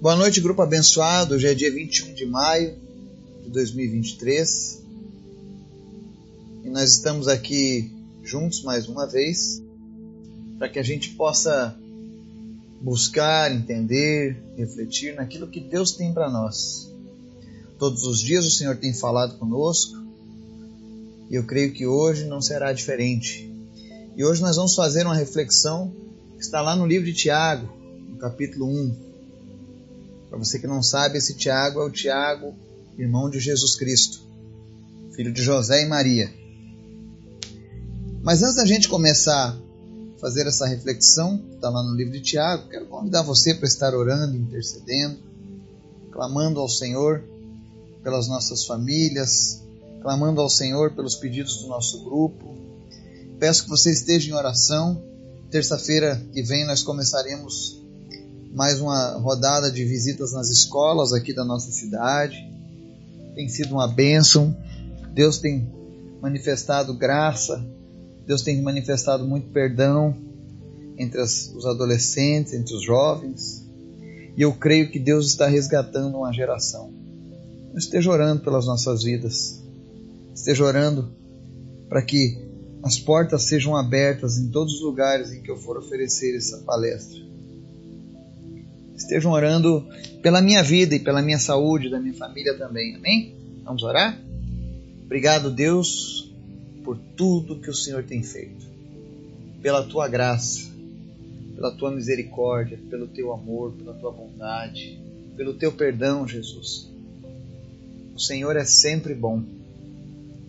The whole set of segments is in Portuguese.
Boa noite, grupo abençoado. Hoje é dia 21 de maio de 2023 e nós estamos aqui juntos mais uma vez para que a gente possa buscar, entender, refletir naquilo que Deus tem para nós. Todos os dias o Senhor tem falado conosco e eu creio que hoje não será diferente. E hoje nós vamos fazer uma reflexão que está lá no livro de Tiago, no capítulo 1 para você que não sabe, esse Tiago é o Tiago, irmão de Jesus Cristo, filho de José e Maria. Mas antes da gente começar a fazer essa reflexão, está lá no livro de Tiago, quero convidar você para estar orando, intercedendo, clamando ao Senhor pelas nossas famílias, clamando ao Senhor pelos pedidos do nosso grupo. Peço que você esteja em oração. Terça-feira que vem nós começaremos mais uma rodada de visitas nas escolas aqui da nossa cidade. Tem sido uma bênção. Deus tem manifestado graça, Deus tem manifestado muito perdão entre as, os adolescentes, entre os jovens. E eu creio que Deus está resgatando uma geração. Esteja orando pelas nossas vidas. Esteja orando para que as portas sejam abertas em todos os lugares em que eu for oferecer essa palestra estejam orando pela minha vida e pela minha saúde, da minha família também. Amém? Vamos orar? Obrigado, Deus, por tudo que o Senhor tem feito, pela tua graça, pela tua misericórdia, pelo teu amor, pela tua bondade, pelo teu perdão, Jesus. O Senhor é sempre bom.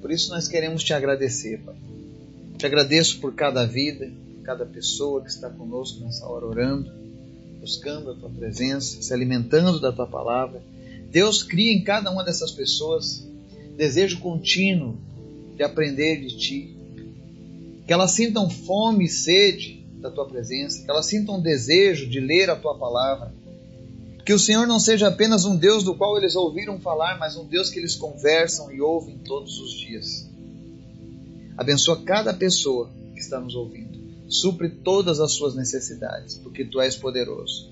Por isso nós queremos te agradecer, Pai. Te agradeço por cada vida, por cada pessoa que está conosco nessa hora orando buscando a tua presença, se alimentando da tua palavra. Deus cria em cada uma dessas pessoas desejo contínuo de aprender de ti. Que elas sintam fome e sede da tua presença, que elas sintam desejo de ler a tua palavra. Que o Senhor não seja apenas um Deus do qual eles ouviram falar, mas um Deus que eles conversam e ouvem todos os dias. Abençoa cada pessoa que está nos ouvindo supre todas as suas necessidades, porque tu és poderoso.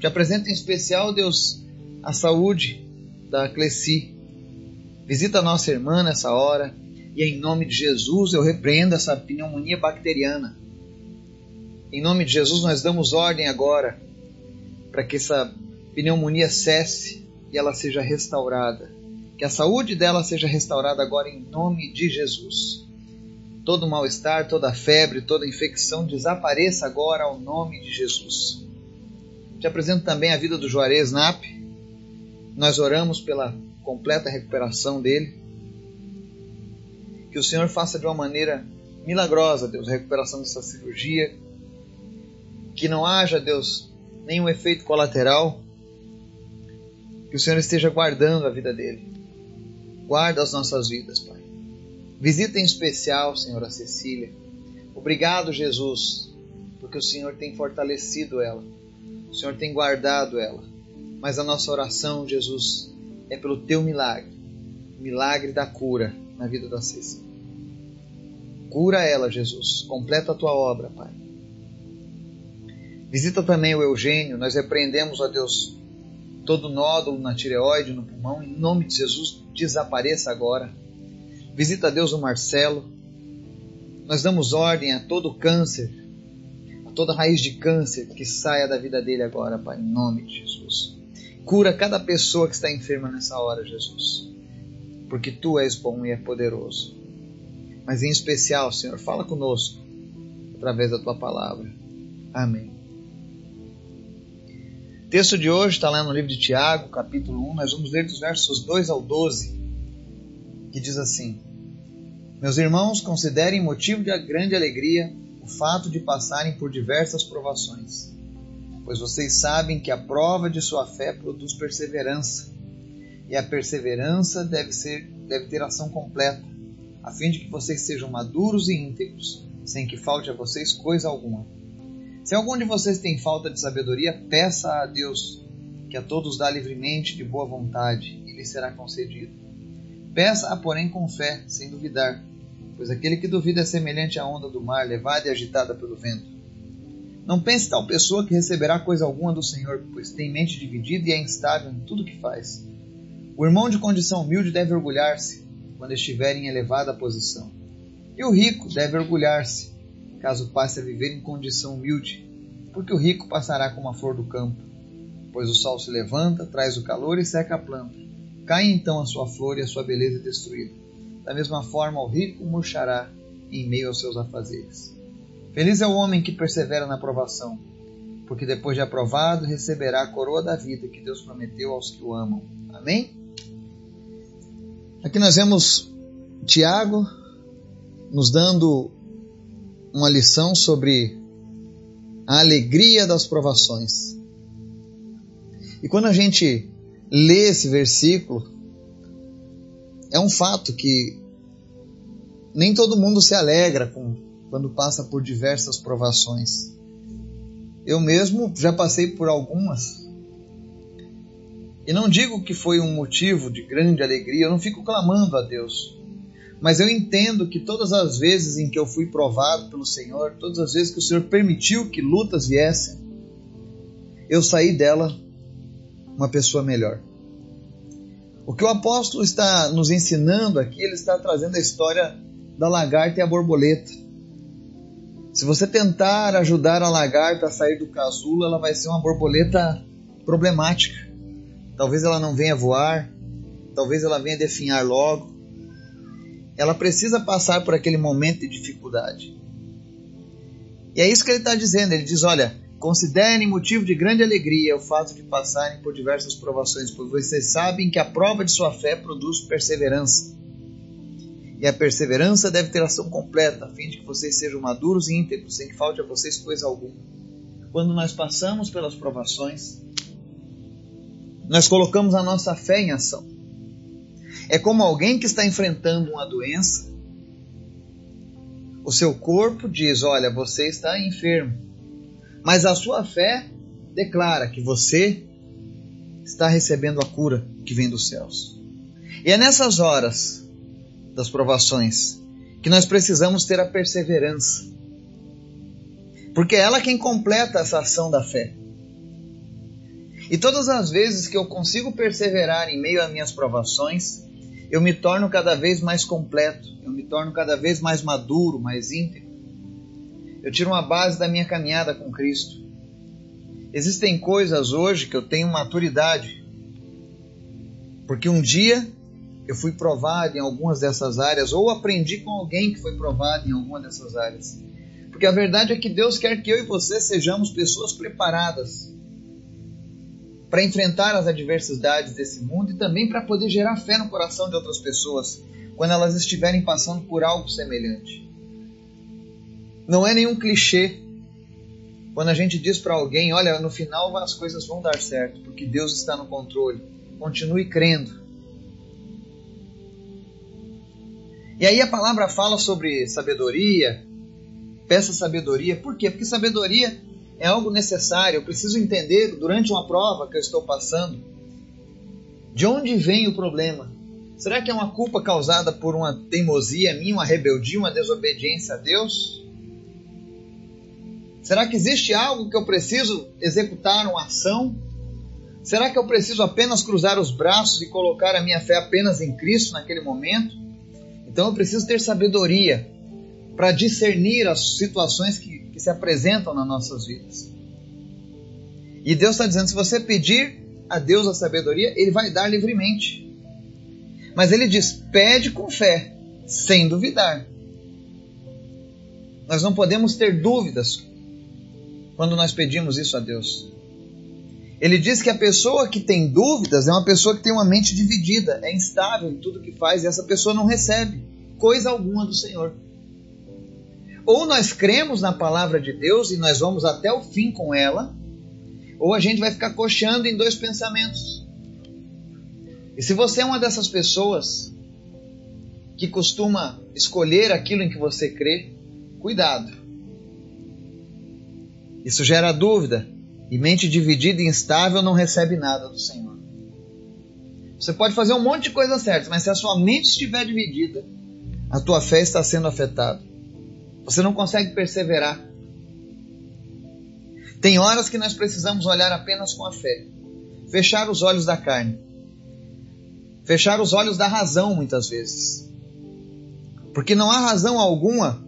Te apresento em especial, Deus, a saúde da Cleci. Visita a nossa irmã nessa hora e em nome de Jesus eu repreendo essa pneumonia bacteriana. Em nome de Jesus nós damos ordem agora para que essa pneumonia cesse e ela seja restaurada. Que a saúde dela seja restaurada agora em nome de Jesus todo mal-estar, toda febre, toda infecção desapareça agora ao nome de Jesus. Te apresento também a vida do Juarez Nap. Nós oramos pela completa recuperação dele. Que o Senhor faça de uma maneira milagrosa, Deus, a recuperação dessa cirurgia. Que não haja, Deus, nenhum efeito colateral. Que o Senhor esteja guardando a vida dele. Guarda as nossas vidas, Pai. Visita em especial, Senhor, a Cecília. Obrigado, Jesus, porque o Senhor tem fortalecido ela, o Senhor tem guardado ela. Mas a nossa oração, Jesus, é pelo teu milagre milagre da cura na vida da Cecília. Cura ela, Jesus. Completa a tua obra, Pai. Visita também o Eugênio. Nós repreendemos, ó Deus, todo nódulo na tireoide, no pulmão. Em nome de Jesus, desapareça agora. Visita Deus o Marcelo. Nós damos ordem a todo câncer, a toda raiz de câncer que saia da vida dele agora, Pai, em nome de Jesus. Cura cada pessoa que está enferma nessa hora, Jesus, porque tu és bom e é poderoso. Mas em especial, Senhor, fala conosco através da tua palavra. Amém. O texto de hoje está lá no livro de Tiago, capítulo 1. Nós vamos ler dos versos 2 ao 12 que diz assim: Meus irmãos, considerem motivo de grande alegria o fato de passarem por diversas provações, pois vocês sabem que a prova de sua fé produz perseverança, e a perseverança deve, ser, deve ter ação completa, a fim de que vocês sejam maduros e íntegros, sem que falte a vocês coisa alguma. Se algum de vocês tem falta de sabedoria, peça a Deus, que a todos dá livremente de boa vontade, e lhe será concedido. Peça-a, porém, com fé, sem duvidar, pois aquele que duvida é semelhante à onda do mar, levada e agitada pelo vento. Não pense tal pessoa que receberá coisa alguma do Senhor, pois tem mente dividida e é instável em tudo que faz. O irmão de condição humilde deve orgulhar-se quando estiver em elevada posição. E o rico deve orgulhar-se caso passe a viver em condição humilde, porque o rico passará como a flor do campo. Pois o sol se levanta, traz o calor e seca a planta. Cai então a sua flor e a sua beleza é destruída. Da mesma forma, o rico murchará em meio aos seus afazeres. Feliz é o homem que persevera na provação, porque depois de aprovado receberá a coroa da vida que Deus prometeu aos que o amam. Amém? Aqui nós vemos Tiago nos dando uma lição sobre a alegria das provações. E quando a gente lê esse versículo, é um fato que nem todo mundo se alegra com, quando passa por diversas provações. Eu mesmo já passei por algumas. E não digo que foi um motivo de grande alegria, eu não fico clamando a Deus. Mas eu entendo que todas as vezes em que eu fui provado pelo Senhor, todas as vezes que o Senhor permitiu que lutas viessem, eu saí dela uma pessoa melhor. O que o apóstolo está nos ensinando aqui, ele está trazendo a história da lagarta e a borboleta. Se você tentar ajudar a lagarta a sair do casulo, ela vai ser uma borboleta problemática. Talvez ela não venha voar, talvez ela venha definhar logo, ela precisa passar por aquele momento de dificuldade. E é isso que ele está dizendo. Ele diz: olha, considerem motivo de grande alegria o fato de passarem por diversas provações, pois vocês sabem que a prova de sua fé produz perseverança. E a perseverança deve ter ação completa, a fim de que vocês sejam maduros e íntegros, sem que falte a vocês coisa alguma. Quando nós passamos pelas provações, nós colocamos a nossa fé em ação. É como alguém que está enfrentando uma doença. O seu corpo diz: Olha, você está enfermo. Mas a sua fé declara que você está recebendo a cura que vem dos céus. E é nessas horas das provações que nós precisamos ter a perseverança. Porque é ela quem completa essa ação da fé. E todas as vezes que eu consigo perseverar em meio às minhas provações, eu me torno cada vez mais completo, eu me torno cada vez mais maduro, mais íntegro. Eu tiro uma base da minha caminhada com Cristo. Existem coisas hoje que eu tenho maturidade, porque um dia eu fui provado em algumas dessas áreas, ou aprendi com alguém que foi provado em alguma dessas áreas. Porque a verdade é que Deus quer que eu e você sejamos pessoas preparadas para enfrentar as adversidades desse mundo e também para poder gerar fé no coração de outras pessoas quando elas estiverem passando por algo semelhante. Não é nenhum clichê quando a gente diz para alguém: olha, no final as coisas vão dar certo, porque Deus está no controle. Continue crendo. E aí a palavra fala sobre sabedoria, peça sabedoria. Por quê? Porque sabedoria é algo necessário. Eu preciso entender durante uma prova que eu estou passando de onde vem o problema. Será que é uma culpa causada por uma teimosia minha, uma rebeldia, uma desobediência a Deus? Será que existe algo que eu preciso executar uma ação? Será que eu preciso apenas cruzar os braços e colocar a minha fé apenas em Cristo naquele momento? Então eu preciso ter sabedoria para discernir as situações que que se apresentam nas nossas vidas. E Deus está dizendo: se você pedir a Deus a sabedoria, Ele vai dar livremente. Mas Ele diz: pede com fé, sem duvidar. Nós não podemos ter dúvidas quando nós pedimos isso a Deus. Ele diz que a pessoa que tem dúvidas é uma pessoa que tem uma mente dividida, é instável em tudo que faz e essa pessoa não recebe coisa alguma do Senhor. Ou nós cremos na palavra de Deus e nós vamos até o fim com ela, ou a gente vai ficar coxando em dois pensamentos. E se você é uma dessas pessoas que costuma escolher aquilo em que você crê, cuidado. Isso gera dúvida, e mente dividida e instável não recebe nada do Senhor. Você pode fazer um monte de coisas certas, mas se a sua mente estiver dividida, a tua fé está sendo afetada. Você não consegue perseverar. Tem horas que nós precisamos olhar apenas com a fé, fechar os olhos da carne, fechar os olhos da razão muitas vezes. Porque não há razão alguma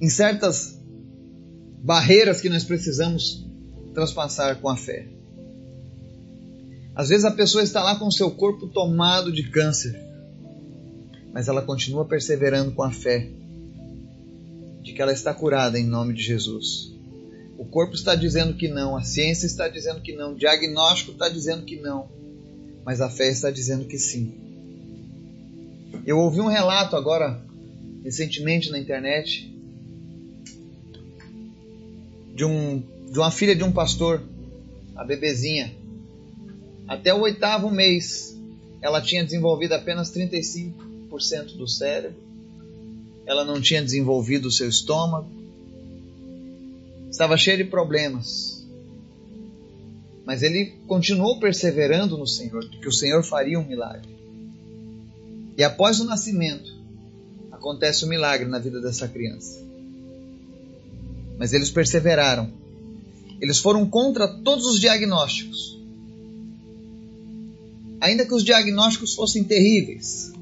em certas barreiras que nós precisamos transpassar com a fé. Às vezes a pessoa está lá com o seu corpo tomado de câncer, mas ela continua perseverando com a fé de que ela está curada em nome de Jesus. O corpo está dizendo que não, a ciência está dizendo que não, o diagnóstico está dizendo que não, mas a fé está dizendo que sim. Eu ouvi um relato agora, recentemente na internet, de, um, de uma filha de um pastor, a bebezinha. Até o oitavo mês, ela tinha desenvolvido apenas 35% do cérebro, ela não tinha desenvolvido o seu estômago, estava cheio de problemas. Mas ele continuou perseverando no Senhor, que o Senhor faria um milagre. E após o nascimento, acontece um milagre na vida dessa criança. Mas eles perseveraram. Eles foram contra todos os diagnósticos. Ainda que os diagnósticos fossem terríveis,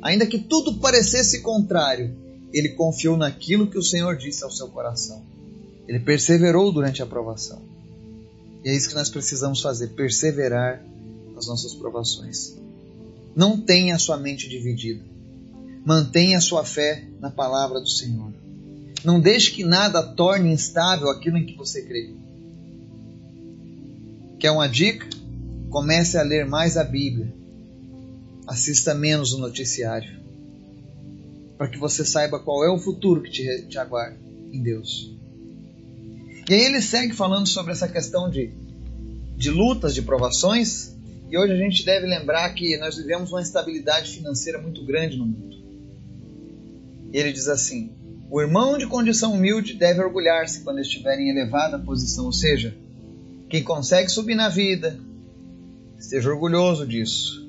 ainda que tudo parecesse contrário, ele confiou naquilo que o Senhor disse ao seu coração. Ele perseverou durante a provação. E é isso que nós precisamos fazer: perseverar nas nossas provações. Não tenha a sua mente dividida. Mantenha a sua fé na palavra do Senhor. Não deixe que nada torne instável aquilo em que você crê. Quer uma dica? Comece a ler mais a Bíblia. Assista menos o noticiário. Para que você saiba qual é o futuro que te, te aguarda em Deus. E aí ele segue falando sobre essa questão de, de lutas, de provações, e hoje a gente deve lembrar que nós vivemos uma instabilidade financeira muito grande no mundo. E ele diz assim: o irmão de condição humilde deve orgulhar-se quando estiver em elevada posição, ou seja, quem consegue subir na vida, esteja orgulhoso disso.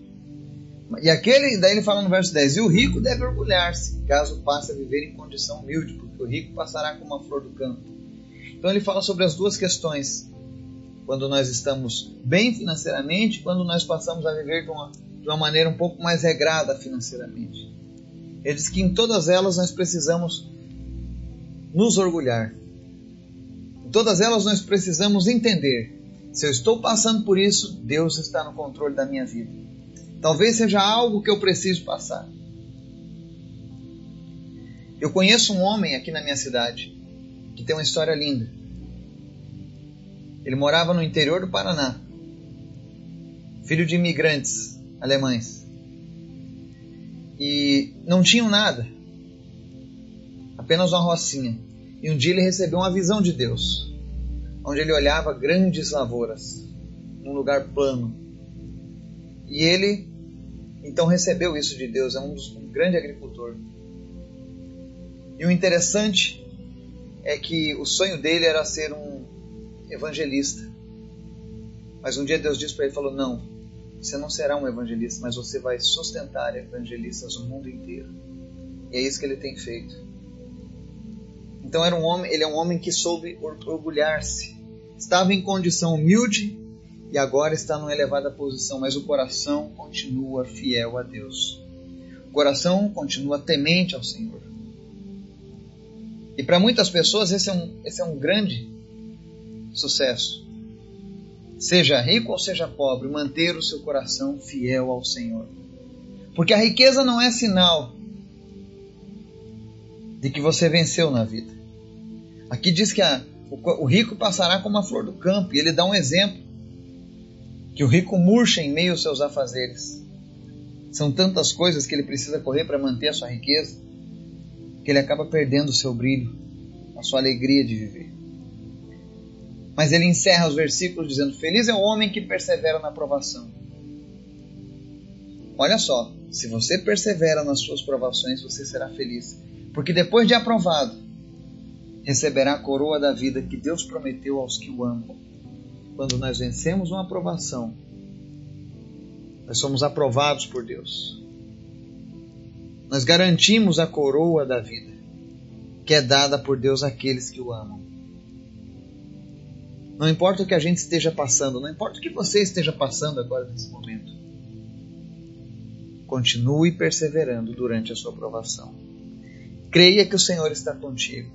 E aquele, daí ele fala no verso 10: E o rico deve orgulhar-se, caso passe a viver em condição humilde, porque o rico passará como uma flor do campo. Então ele fala sobre as duas questões. Quando nós estamos bem financeiramente, quando nós passamos a viver de uma, de uma maneira um pouco mais regrada financeiramente. Ele diz que em todas elas nós precisamos nos orgulhar. Em todas elas nós precisamos entender: se eu estou passando por isso, Deus está no controle da minha vida. Talvez seja algo que eu preciso passar. Eu conheço um homem aqui na minha cidade que tem uma história linda. Ele morava no interior do Paraná, filho de imigrantes alemães. E não tinham nada, apenas uma rocinha. E um dia ele recebeu uma visão de Deus, onde ele olhava grandes lavouras, num lugar plano. E ele então recebeu isso de Deus, é um, um grande agricultor. E o interessante é que o sonho dele era ser um evangelista. Mas um dia Deus disse para ele, falou, não, você não será um evangelista, mas você vai sustentar evangelistas no mundo inteiro. E é isso que ele tem feito. Então era um homem, ele é um homem que soube orgulhar-se. Estava em condição humilde e agora está numa elevada posição, mas o coração continua fiel a Deus. O coração continua temente ao Senhor. E para muitas pessoas esse é, um, esse é um grande sucesso. Seja rico ou seja pobre, manter o seu coração fiel ao Senhor. Porque a riqueza não é sinal de que você venceu na vida. Aqui diz que a, o, o rico passará como a flor do campo, e ele dá um exemplo: que o rico murcha em meio aos seus afazeres. São tantas coisas que ele precisa correr para manter a sua riqueza que ele acaba perdendo o seu brilho, a sua alegria de viver. Mas ele encerra os versículos dizendo: Feliz é o homem que persevera na provação. Olha só, se você persevera nas suas provações, você será feliz, porque depois de aprovado, receberá a coroa da vida que Deus prometeu aos que o amam. Quando nós vencemos uma aprovação, nós somos aprovados por Deus nós garantimos a coroa da vida, que é dada por Deus àqueles que o amam. Não importa o que a gente esteja passando, não importa o que você esteja passando agora nesse momento. Continue perseverando durante a sua provação. Creia que o Senhor está contigo.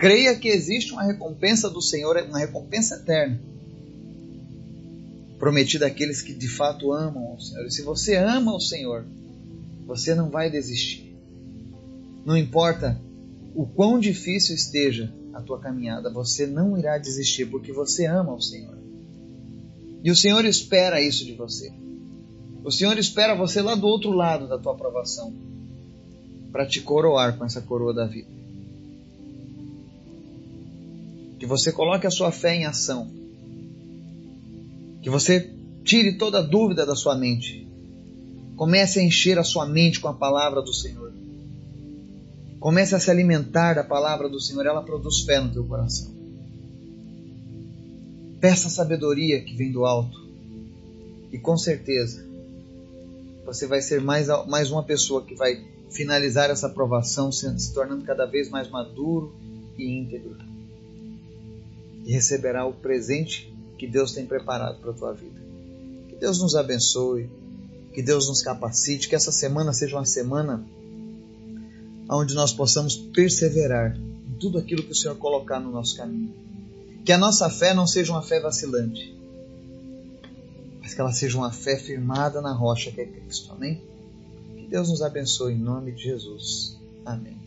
Creia que existe uma recompensa do Senhor, uma recompensa eterna, prometida àqueles que de fato amam o Senhor. E se você ama o Senhor, você não vai desistir. Não importa o quão difícil esteja a tua caminhada, você não irá desistir porque você ama o Senhor. E o Senhor espera isso de você. O Senhor espera você lá do outro lado da tua aprovação para te coroar com essa coroa da vida. Que você coloque a sua fé em ação. Que você tire toda dúvida da sua mente. Comece a encher a sua mente com a palavra do Senhor. Comece a se alimentar da palavra do Senhor, ela produz fé no teu coração. Peça a sabedoria que vem do alto. E com certeza, você vai ser mais, mais uma pessoa que vai finalizar essa aprovação se, se tornando cada vez mais maduro e íntegro. E receberá o presente que Deus tem preparado para a tua vida. Que Deus nos abençoe, que Deus nos capacite, que essa semana seja uma semana onde nós possamos perseverar em tudo aquilo que o Senhor colocar no nosso caminho. Que a nossa fé não seja uma fé vacilante, mas que ela seja uma fé firmada na rocha que é Cristo. Amém? Que Deus nos abençoe em nome de Jesus. Amém.